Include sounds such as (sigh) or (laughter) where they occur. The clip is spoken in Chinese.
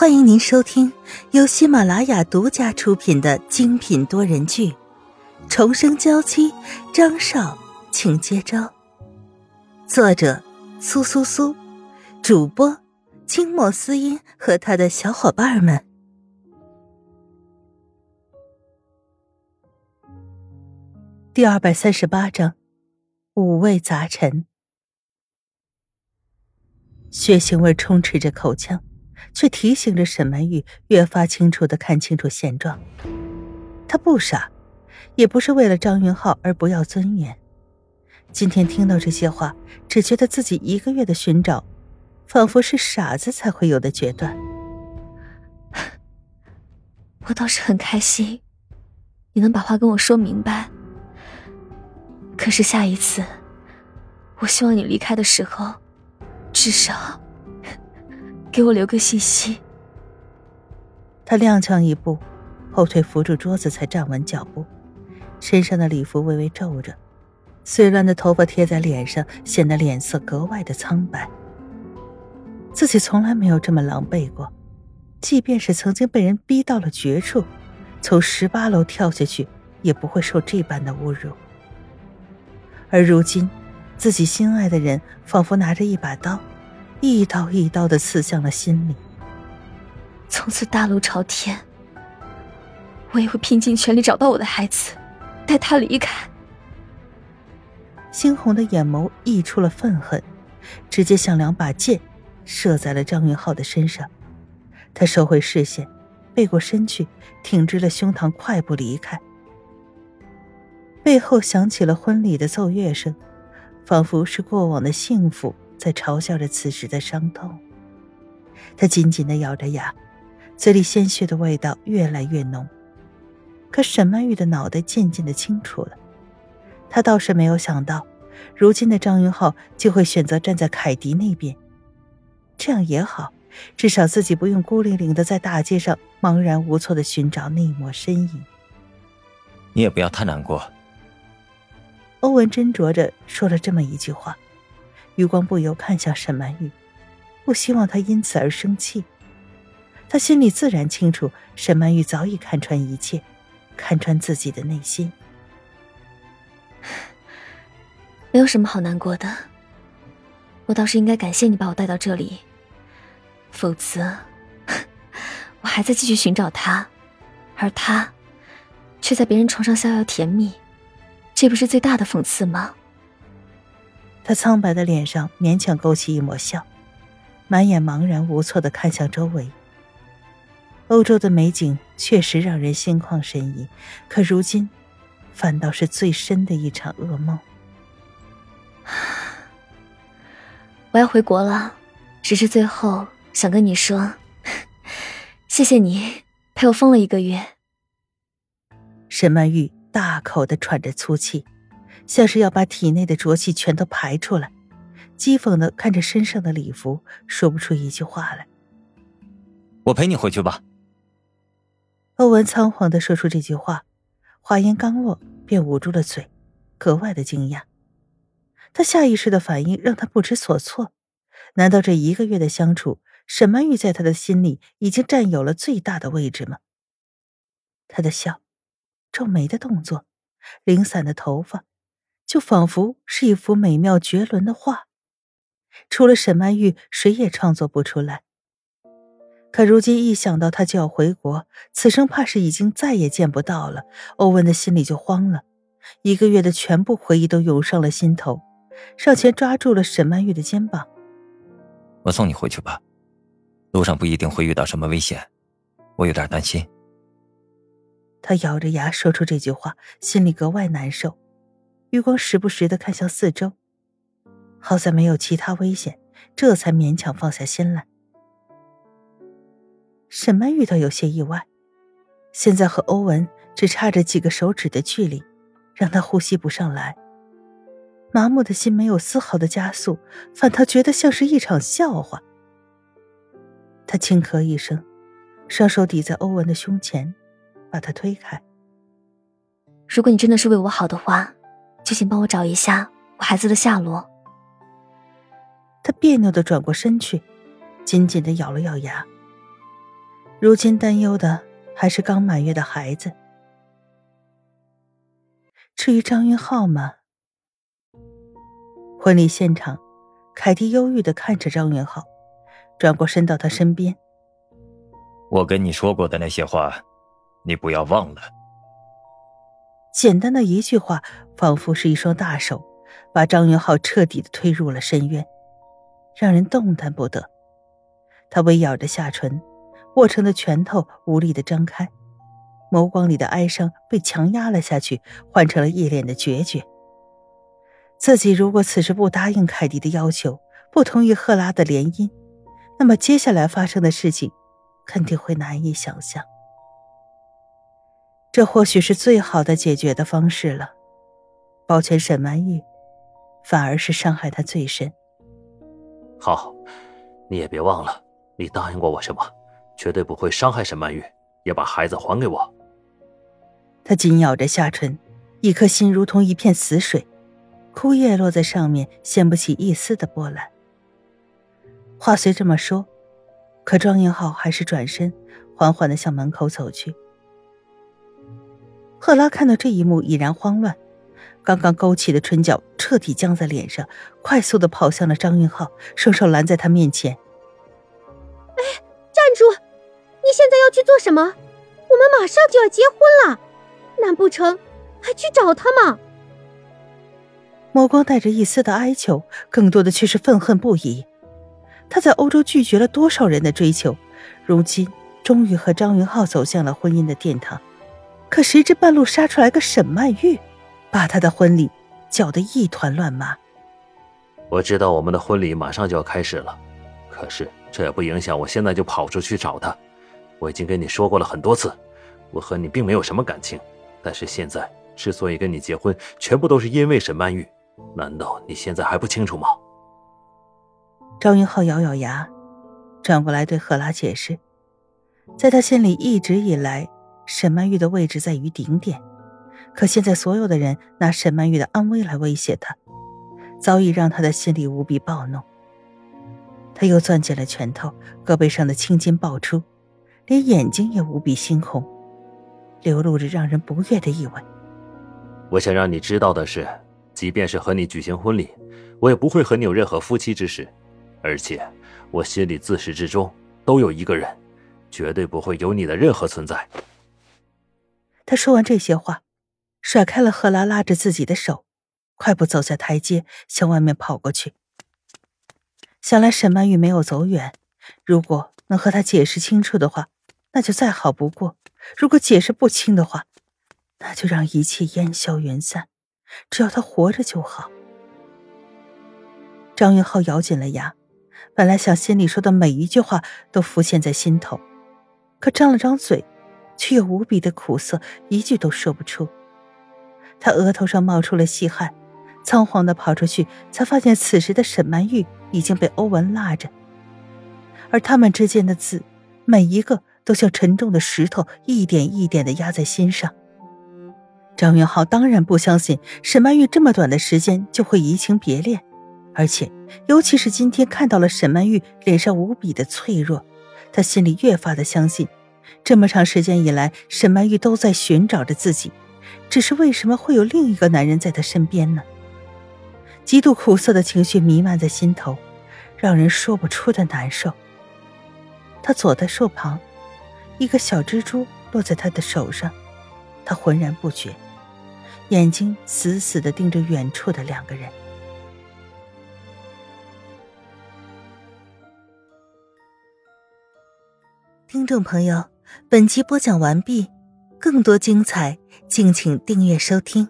欢迎您收听由喜马拉雅独家出品的精品多人剧《重生娇妻》，张少，请接招。作者：苏苏苏，主播：清墨思音和他的小伙伴们。第二百三十八章，五味杂陈，血腥味充斥着口腔。却提醒着沈曼玉越发清楚的看清楚现状。他不傻，也不是为了张云浩而不要尊严。今天听到这些话，只觉得自己一个月的寻找，仿佛是傻子才会有的决断。我倒是很开心，你能把话跟我说明白。可是下一次，我希望你离开的时候，至少。给我留个信息。他踉跄一步，后腿扶住桌子，才站稳脚步，身上的礼服微微皱着，碎乱的头发贴在脸上，显得脸色格外的苍白。自己从来没有这么狼狈过，即便是曾经被人逼到了绝处，从十八楼跳下去，也不会受这般的侮辱。而如今，自己心爱的人仿佛拿着一把刀。一刀一刀的刺向了心里。从此大路朝天，我也会拼尽全力找到我的孩子，带他离开。猩红的眼眸溢出了愤恨，直接像两把剑，射在了张云浩的身上。他收回视线，背过身去，挺直了胸膛，快步离开。背后响起了婚礼的奏乐声，仿佛是过往的幸福。在嘲笑着此时的伤痛，他紧紧的咬着牙，嘴里鲜血的味道越来越浓。可沈曼玉的脑袋渐渐的清楚了，他倒是没有想到，如今的张云浩就会选择站在凯迪那边。这样也好，至少自己不用孤零零的在大街上茫然无措的寻找那一抹身影。你也不要太难过。欧文斟酌着说了这么一句话。余光不由看向沈曼玉，不希望她因此而生气。他心里自然清楚，沈曼玉早已看穿一切，看穿自己的内心。(sighs) 没有什么好难过的，我倒是应该感谢你把我带到这里，否则 (laughs) 我还在继续寻找他，而他却在别人床上逍遥甜蜜，这不是最大的讽刺吗？他苍白的脸上勉强勾起一抹笑，满眼茫然无措的看向周围。欧洲的美景确实让人心旷神怡，可如今，反倒是最深的一场噩梦。(sighs) 我要回国了，只是最后想跟你说，(laughs) 谢谢你陪我疯了一个月。沈曼玉大口的喘着粗气。像是要把体内的浊气全都排出来，讥讽的看着身上的礼服，说不出一句话来。我陪你回去吧。欧文仓皇的说出这句话，话音刚落，便捂住了嘴，格外的惊讶。他下意识的反应让他不知所措。难道这一个月的相处，沈曼玉在他的心里已经占有了最大的位置吗？他的笑，皱眉的动作，零散的头发。就仿佛是一幅美妙绝伦的画，除了沈曼玉，谁也创作不出来。可如今一想到他就要回国，此生怕是已经再也见不到了，欧文的心里就慌了。一个月的全部回忆都涌上了心头，上前抓住了沈曼玉的肩膀：“我送你回去吧，路上不一定会遇到什么危险，我有点担心。”他咬着牙说出这句话，心里格外难受。余光时不时的看向四周，好在没有其他危险，这才勉强放下心来。沈曼玉倒有些意外，现在和欧文只差着几个手指的距离，让他呼吸不上来。麻木的心没有丝毫的加速，反倒觉得像是一场笑话。他轻咳一声，双手抵在欧文的胸前，把他推开。如果你真的是为我好的话。就请帮我找一下我孩子的下落。他别扭的转过身去，紧紧的咬了咬牙。如今担忧的还是刚满月的孩子。至于张云浩吗？婚礼现场，凯蒂忧郁的看着张云浩，转过身到他身边。我跟你说过的那些话，你不要忘了。简单的一句话，仿佛是一双大手，把张云浩彻底的推入了深渊，让人动弹不得。他微咬着下唇，握成的拳头无力的张开，眸光里的哀伤被强压了下去，换成了一脸的决绝。自己如果此时不答应凯蒂的要求，不同意赫拉的联姻，那么接下来发生的事情，肯定会难以想象。这或许是最好的解决的方式了。保全沈曼玉，反而是伤害他最深。好，你也别忘了，你答应过我什么？绝对不会伤害沈曼玉，也把孩子还给我。他紧咬着下唇，一颗心如同一片死水，枯叶落在上面，掀不起一丝的波澜。话虽这么说，可庄英浩还是转身，缓缓的向门口走去。赫拉看到这一幕，已然慌乱，刚刚勾起的唇角彻底僵在脸上，快速的跑向了张云浩，双手拦在他面前。“哎，站住！你现在要去做什么？我们马上就要结婚了，难不成还去找他吗？”眸光带着一丝的哀求，更多的却是愤恨不已。他在欧洲拒绝了多少人的追求，如今终于和张云浩走向了婚姻的殿堂。可谁知半路杀出来个沈曼玉，把他的婚礼搅得一团乱麻。我知道我们的婚礼马上就要开始了，可是这也不影响我现在就跑出去找他。我已经跟你说过了很多次，我和你并没有什么感情，但是现在之所以跟你结婚，全部都是因为沈曼玉。难道你现在还不清楚吗？张云浩咬咬牙，转过来对赫拉解释，在他心里一直以来。沈曼玉的位置在于顶点，可现在所有的人拿沈曼玉的安危来威胁他，早已让他的心里无比暴怒。他又攥紧了拳头，胳膊上的青筋爆出，连眼睛也无比猩红，流露着让人不悦的意味。我想让你知道的是，即便是和你举行婚礼，我也不会和你有任何夫妻之事，而且我心里自始至终都有一个人，绝对不会有你的任何存在。他说完这些话，甩开了赫拉拉着自己的手，快步走下台阶，向外面跑过去。想来沈曼玉没有走远，如果能和他解释清楚的话，那就再好不过；如果解释不清的话，那就让一切烟消云散，只要他活着就好。张云浩咬紧了牙，本来想心里说的每一句话都浮现在心头，可张了张嘴。却又无比的苦涩，一句都说不出。他额头上冒出了细汗，仓皇的跑出去，才发现此时的沈曼玉已经被欧文拉着，而他们之间的字，每一个都像沉重的石头，一点一点的压在心上。张云浩当然不相信沈曼玉这么短的时间就会移情别恋，而且尤其是今天看到了沈曼玉脸上无比的脆弱，他心里越发的相信。这么长时间以来，沈曼玉都在寻找着自己，只是为什么会有另一个男人在她身边呢？极度苦涩的情绪弥漫在心头，让人说不出的难受。他坐在树旁，一个小蜘蛛落在他的手上，他浑然不觉，眼睛死死的盯着远处的两个人。听众朋友。本集播讲完毕，更多精彩，敬请订阅收听。